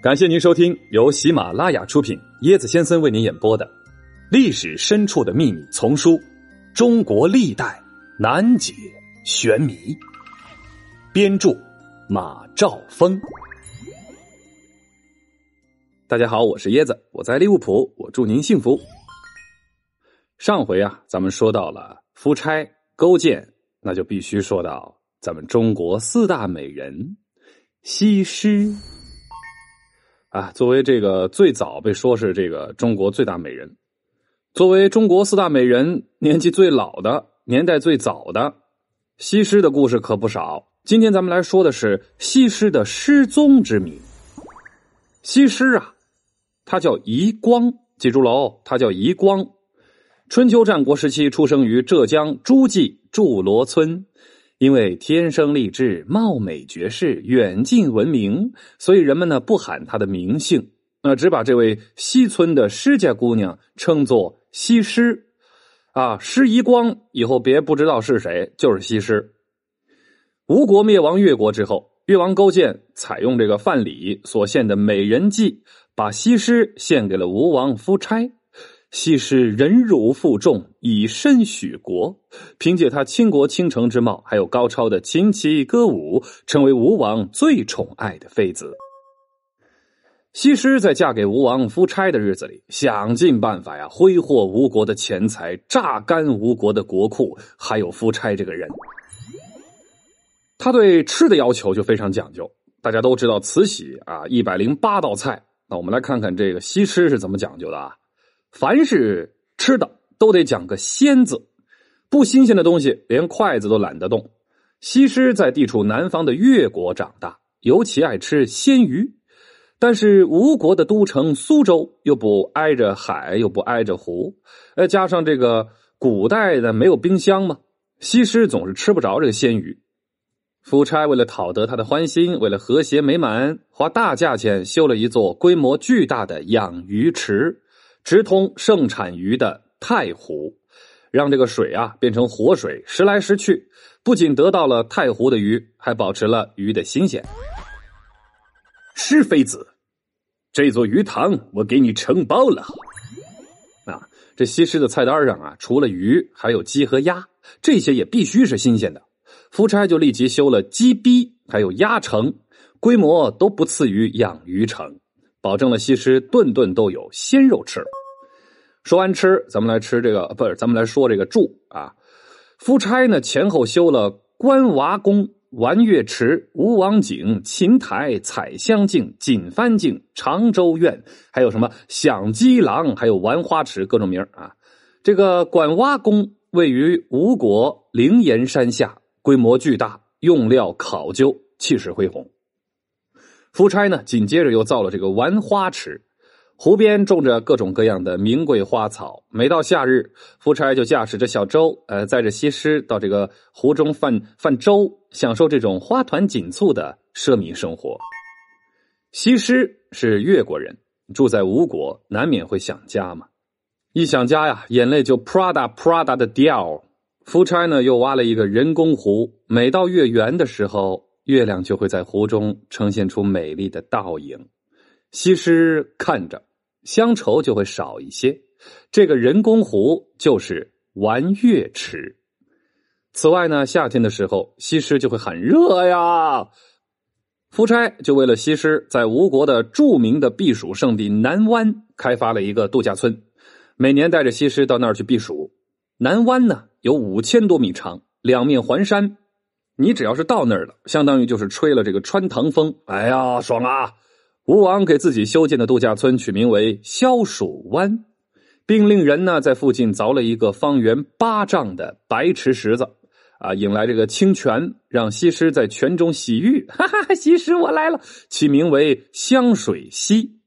感谢您收听由喜马拉雅出品、椰子先生为您演播的《历史深处的秘密》丛书《中国历代难解玄谜》，编著马兆峰。大家好，我是椰子，我在利物浦，我祝您幸福。上回啊，咱们说到了夫差勾践，那就必须说到咱们中国四大美人西施。啊，作为这个最早被说是这个中国最大美人，作为中国四大美人年纪最老的、年代最早的西施的故事可不少。今天咱们来说的是西施的失踪之谜。西施啊，她叫夷光，记住了哦，她叫夷光。春秋战国时期出生于浙江诸暨祝罗村。因为天生丽质、貌美绝世、远近闻名，所以人们呢不喊她的名姓，那只把这位西村的施家姑娘称作西施。啊，施夷光以后别不知道是谁，就是西施。吴国灭亡越国之后，越王勾践采用这个范蠡所献的美人计，把西施献给了吴王夫差。西施忍辱负重，以身许国。凭借她倾国倾城之貌，还有高超的琴棋歌舞，成为吴王最宠爱的妃子。西施在嫁给吴王夫差的日子里，想尽办法呀，挥霍吴国的钱财，榨干吴国的国库。还有夫差这个人，他对吃的要求就非常讲究。大家都知道慈禧啊，一百零八道菜。那我们来看看这个西施是怎么讲究的啊？凡是吃的都得讲个鲜字，不新鲜的东西连筷子都懒得动。西施在地处南方的越国长大，尤其爱吃鲜鱼。但是吴国的都城苏州又不挨着海，又不挨着湖，呃，加上这个古代的没有冰箱嘛，西施总是吃不着这个鲜鱼。夫差为了讨得他的欢心，为了和谐美满，花大价钱修了一座规模巨大的养鱼池。直通盛产鱼的太湖，让这个水啊变成活水，时来时去，不仅得到了太湖的鱼，还保持了鱼的新鲜。施妃子，这座鱼塘我给你承包了。啊，这西施的菜单上啊，除了鱼，还有鸡和鸭，这些也必须是新鲜的。夫差就立即修了鸡逼，还有鸭城，规模都不次于养鱼城，保证了西施顿顿都有鲜肉吃。说完吃，咱们来吃这个，不是，咱们来说这个住啊。夫差呢前后修了关娃宫、玩月池、吴王井、琴台、彩香镜、锦帆镜、长洲院，还有什么响鸡廊，还有玩花池，各种名啊。这个管娃宫位于吴国灵岩山下，规模巨大，用料考究，气势恢宏。夫差呢紧接着又造了这个玩花池。湖边种着各种各样的名贵花草，每到夏日，夫差就驾驶着小舟，呃，载着西施到这个湖中泛泛舟，享受这种花团锦簇的奢靡生活。西施是越国人，住在吴国，难免会想家嘛。一想家呀，眼泪就啪嗒啪嗒的掉。夫差呢，又挖了一个人工湖，每到月圆的时候，月亮就会在湖中呈现出美丽的倒影。西施看着。乡愁就会少一些。这个人工湖就是玩月池。此外呢，夏天的时候，西施就会很热呀。夫差就为了西施，在吴国的著名的避暑胜地南湾开发了一个度假村，每年带着西施到那儿去避暑。南湾呢有五千多米长，两面环山，你只要是到那儿了，相当于就是吹了这个穿堂风。哎呀，爽啊！吴王给自己修建的度假村取名为消暑湾，并令人呢在附近凿了一个方圆八丈的白池石子，啊，引来这个清泉，让西施在泉中洗浴。哈哈，西施我来了，起名为香水溪。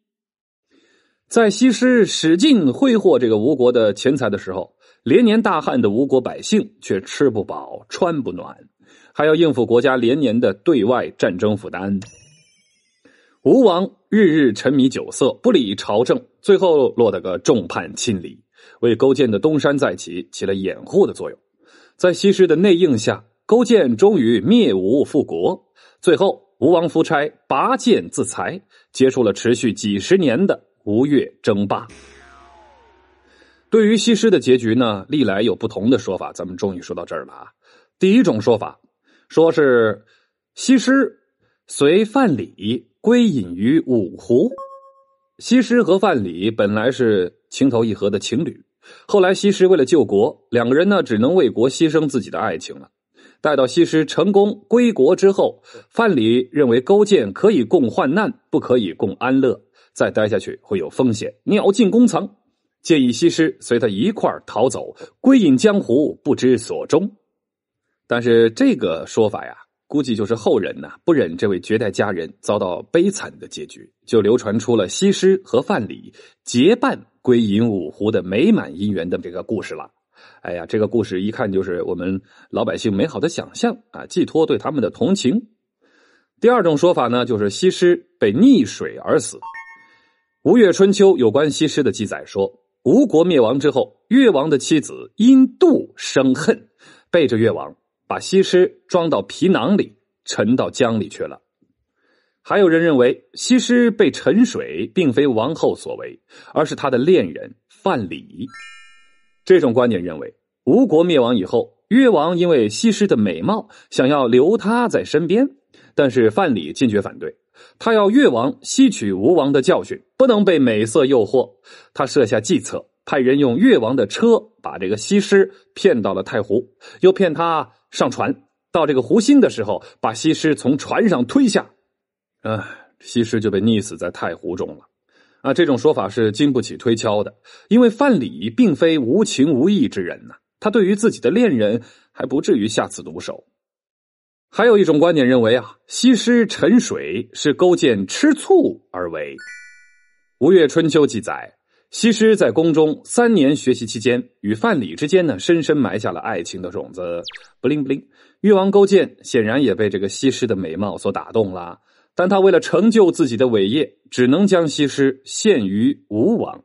在西施使劲挥霍这个吴国的钱财的时候，连年大旱的吴国百姓却吃不饱穿不暖，还要应付国家连年的对外战争负担。吴王日日沉迷酒色，不理朝政，最后落得个众叛亲离，为勾践的东山再起起了掩护的作用。在西施的内应下，勾践终于灭吴复国。最后，吴王夫差拔剑自裁，结束了持续几十年的吴越争霸。对于西施的结局呢，历来有不同的说法。咱们终于说到这儿了啊！第一种说法，说是西施随范蠡归隐于五湖。西施和范蠡本来是情投意合的情侣，后来西施为了救国，两个人呢只能为国牺牲自己的爱情了。待到西施成功归国之后，范蠡认为勾践可以共患难，不可以共安乐，再待下去会有风险，鸟尽弓藏。建议西施随他一块逃走，归隐江湖，不知所终。但是这个说法呀，估计就是后人呐不忍这位绝代佳人遭到悲惨的结局，就流传出了西施和范蠡结伴归隐五湖的美满姻缘的这个故事了。哎呀，这个故事一看就是我们老百姓美好的想象啊，寄托对他们的同情。第二种说法呢，就是西施被溺水而死。《吴越春秋》有关西施的记载说。吴国灭亡之后，越王的妻子因妒生恨，背着越王，把西施装到皮囊里，沉到江里去了。还有人认为，西施被沉水并非王后所为，而是他的恋人范蠡。这种观点认为，吴国灭亡以后，越王因为西施的美貌，想要留她在身边，但是范蠡坚决反对。他要越王吸取吴王的教训，不能被美色诱惑。他设下计策，派人用越王的车把这个西施骗到了太湖，又骗他上船。到这个湖心的时候，把西施从船上推下，啊，西施就被溺死在太湖中了。啊，这种说法是经不起推敲的，因为范蠡并非无情无义之人呐，他对于自己的恋人还不至于下此毒手。还有一种观点认为啊，西施沉水是勾践吃醋而为。《吴越春秋》记载，西施在宫中三年学习期间，与范蠡之间呢，深深埋下了爱情的种子。不灵不灵，越王勾践显然也被这个西施的美貌所打动了，但他为了成就自己的伟业，只能将西施献于吴王。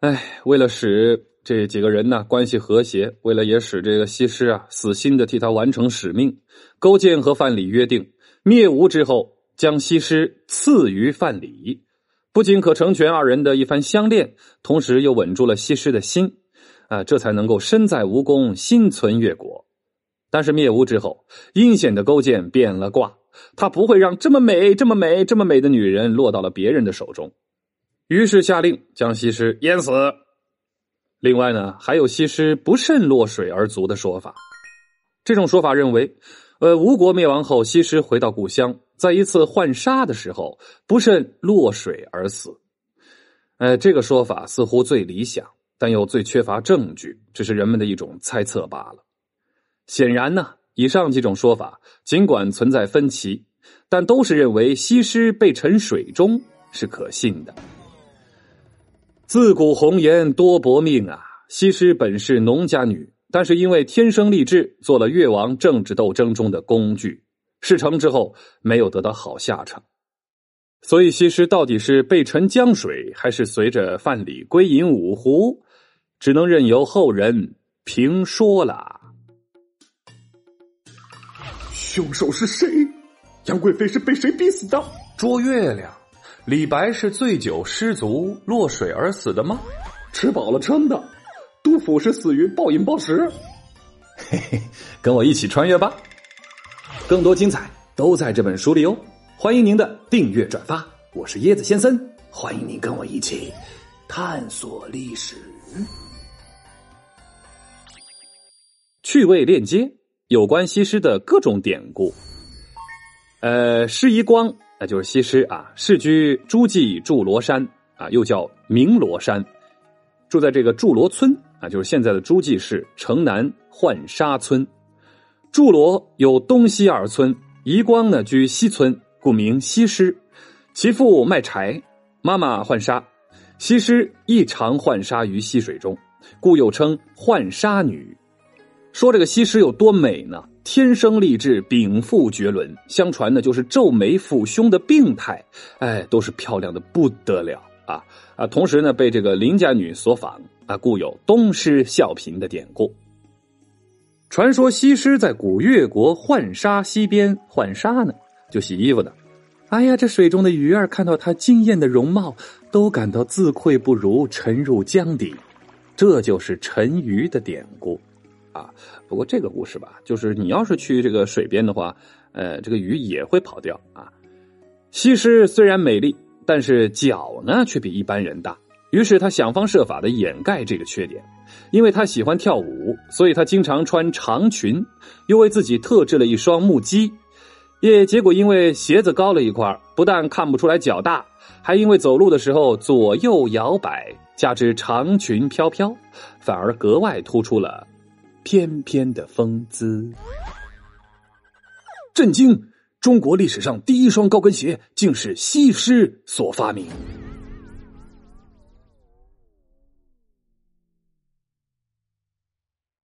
哎，为了使。这几个人呢，关系和谐。为了也使这个西施啊死心的替他完成使命，勾践和范蠡约定，灭吴之后将西施赐于范蠡，不仅可成全二人的一番相恋，同时又稳住了西施的心，啊，这才能够身在吴宫，心存越国。但是灭吴之后，阴险的勾践变了卦，他不会让这么美、这么美、这么美的女人落到了别人的手中，于是下令将西施淹死。另外呢，还有西施不慎落水而卒的说法。这种说法认为，呃，吴国灭亡后，西施回到故乡，在一次浣纱的时候不慎落水而死。呃，这个说法似乎最理想，但又最缺乏证据，只是人们的一种猜测罢了。显然呢，以上几种说法尽管存在分歧，但都是认为西施被沉水中是可信的。自古红颜多薄命啊！西施本是农家女，但是因为天生丽质，做了越王政治斗争中的工具。事成之后，没有得到好下场。所以，西施到底是被沉江水，还是随着范蠡归隐五湖，只能任由后人评说了。凶手是谁？杨贵妃是被谁逼死的？捉月亮。李白是醉酒失足落水而死的吗？吃饱了撑的。杜甫是死于暴饮暴食。嘿嘿，跟我一起穿越吧！更多精彩都在这本书里哦！欢迎您的订阅转发。我是椰子先生，欢迎您跟我一起探索历史。趣味链接：有关西施的各种典故。呃，施夷光。那就是西施啊，世居诸暨祝罗山啊，又叫明罗山，住在这个祝罗村啊，就是现在的诸暨市城南浣纱村。祝罗有东西二村，夷光呢居西村，故名西施。其父卖柴，妈妈浣纱，西施亦常浣纱于溪水中，故又称浣纱女。说这个西施有多美呢？天生丽质，禀赋绝伦。相传呢，就是皱眉抚胸的病态，哎，都是漂亮的不得了啊啊！同时呢，被这个邻家女所仿啊，故有东施效颦的典故。传说西施在古越国浣纱溪边浣纱呢，就洗衣服的。哎呀，这水中的鱼儿看到她惊艳的容貌，都感到自愧不如，沉入江底。这就是沉鱼的典故啊。不过这个故事吧，就是你要是去这个水边的话，呃，这个鱼也会跑掉啊。西施虽然美丽，但是脚呢却比一般人大，于是他想方设法的掩盖这个缺点。因为他喜欢跳舞，所以他经常穿长裙，又为自己特制了一双木屐。也结果因为鞋子高了一块，不但看不出来脚大，还因为走路的时候左右摇摆，加之长裙飘飘，反而格外突出了翩翩的风姿。震惊！中国历史上第一双高跟鞋竟是西施所发明。